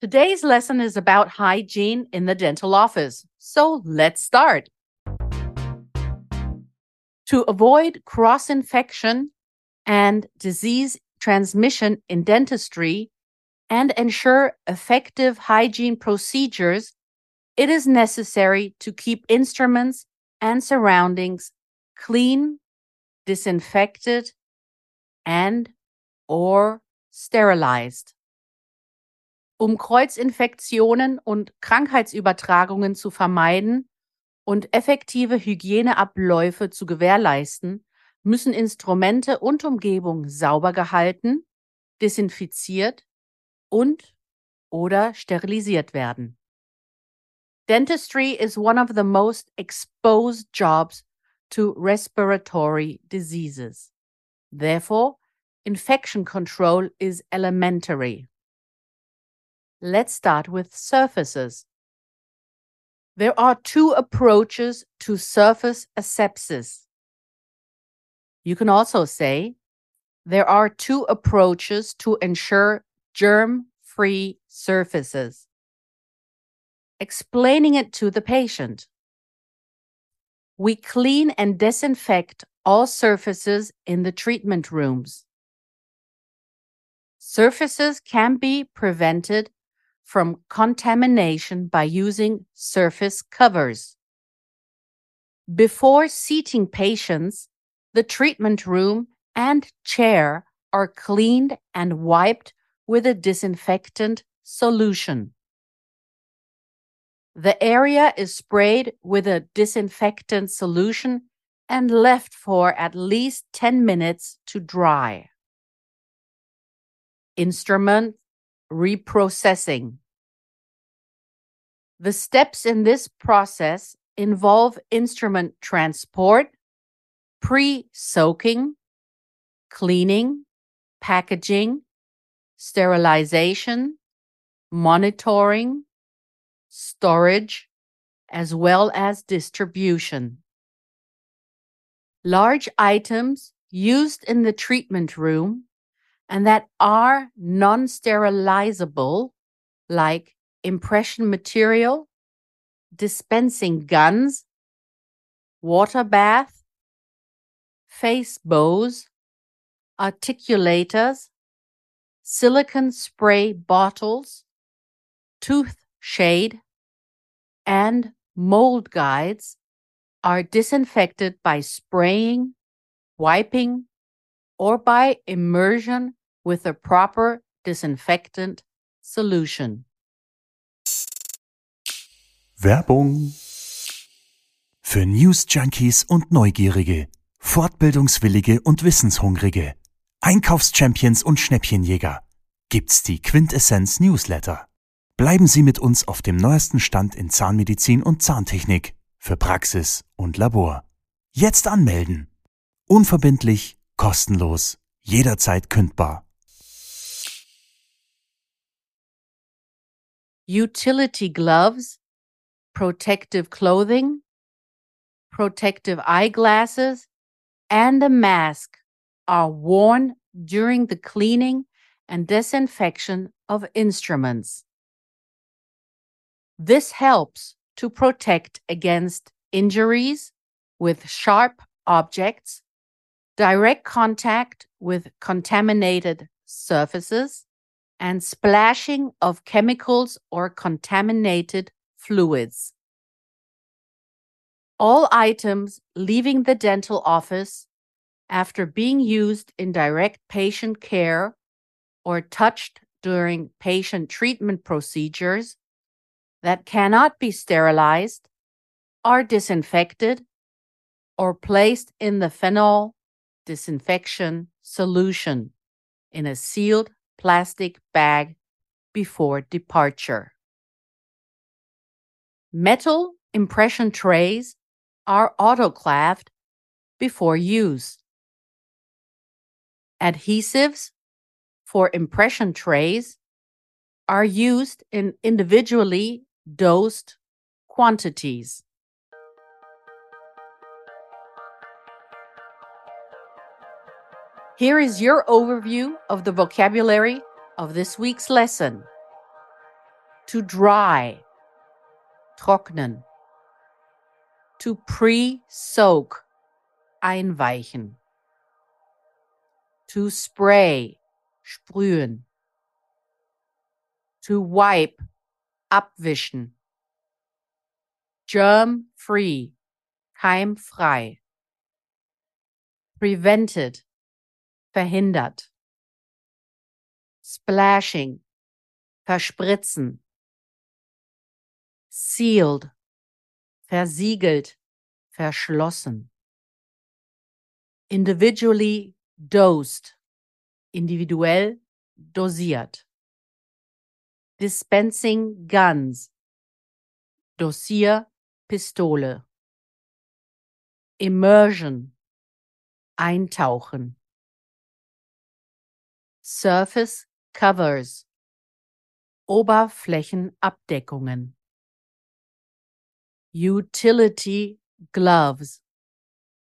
Today's lesson is about hygiene in the dental office. So let's start. To avoid cross infection and disease transmission in dentistry and ensure effective hygiene procedures, it is necessary to keep instruments and surroundings clean, disinfected, and or sterilized. Um Kreuzinfektionen und Krankheitsübertragungen zu vermeiden und effektive Hygieneabläufe zu gewährleisten, müssen Instrumente und Umgebung sauber gehalten, desinfiziert und oder sterilisiert werden. Dentistry is one of the most exposed jobs to respiratory diseases. Therefore, infection control is elementary. Let's start with surfaces. There are two approaches to surface asepsis. You can also say there are two approaches to ensure germ free surfaces. Explaining it to the patient. We clean and disinfect all surfaces in the treatment rooms. Surfaces can be prevented from contamination by using surface covers. Before seating patients, the treatment room and chair are cleaned and wiped with a disinfectant solution. The area is sprayed with a disinfectant solution and left for at least 10 minutes to dry. Instrument reprocessing. The steps in this process involve instrument transport, pre soaking, cleaning, packaging, sterilization, monitoring, storage, as well as distribution. Large items used in the treatment room and that are non sterilizable, like impression material, dispensing guns, water bath, face bows, articulators, silicone spray bottles, tooth shade, and mold guides are disinfected by spraying, wiping, or by immersion with a proper disinfectant solution. Werbung für News Junkies und Neugierige, Fortbildungswillige und Wissenshungrige, Einkaufschampions und Schnäppchenjäger gibt's die Quintessenz Newsletter. Bleiben Sie mit uns auf dem neuesten Stand in Zahnmedizin und Zahntechnik für Praxis und Labor. Jetzt anmelden. Unverbindlich, kostenlos, jederzeit kündbar. Utility gloves, protective clothing, protective eyeglasses, and a mask are worn during the cleaning and disinfection of instruments. This helps to protect against injuries with sharp objects, direct contact with contaminated surfaces, and splashing of chemicals or contaminated fluids. All items leaving the dental office after being used in direct patient care or touched during patient treatment procedures that cannot be sterilized are disinfected or placed in the phenol disinfection solution in a sealed plastic bag before departure. Metal impression trays are autoclaved before use. Adhesives for impression trays are used in individually dosed quantities. Here is your overview of the vocabulary of this week's lesson. To dry, trocknen. To pre-soak, einweichen. To spray, sprühen. To wipe, abwischen. Germ-free, keimfrei. Prevented, verhindert. Splashing, verspritzen. Sealed, versiegelt, verschlossen. Individually dosed, individuell dosiert. Dispensing guns, Dosierpistole. Immersion, eintauchen. Surface covers, Oberflächenabdeckungen. Utility Gloves,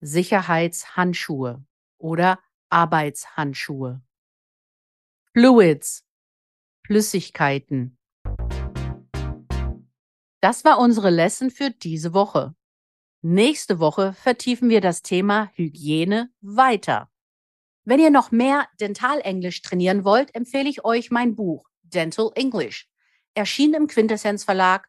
Sicherheitshandschuhe oder Arbeitshandschuhe. Fluids, Flüssigkeiten. Das war unsere Lesson für diese Woche. Nächste Woche vertiefen wir das Thema Hygiene weiter. Wenn ihr noch mehr Dentalenglisch trainieren wollt, empfehle ich euch mein Buch Dental English, erschienen im Quintessenz Verlag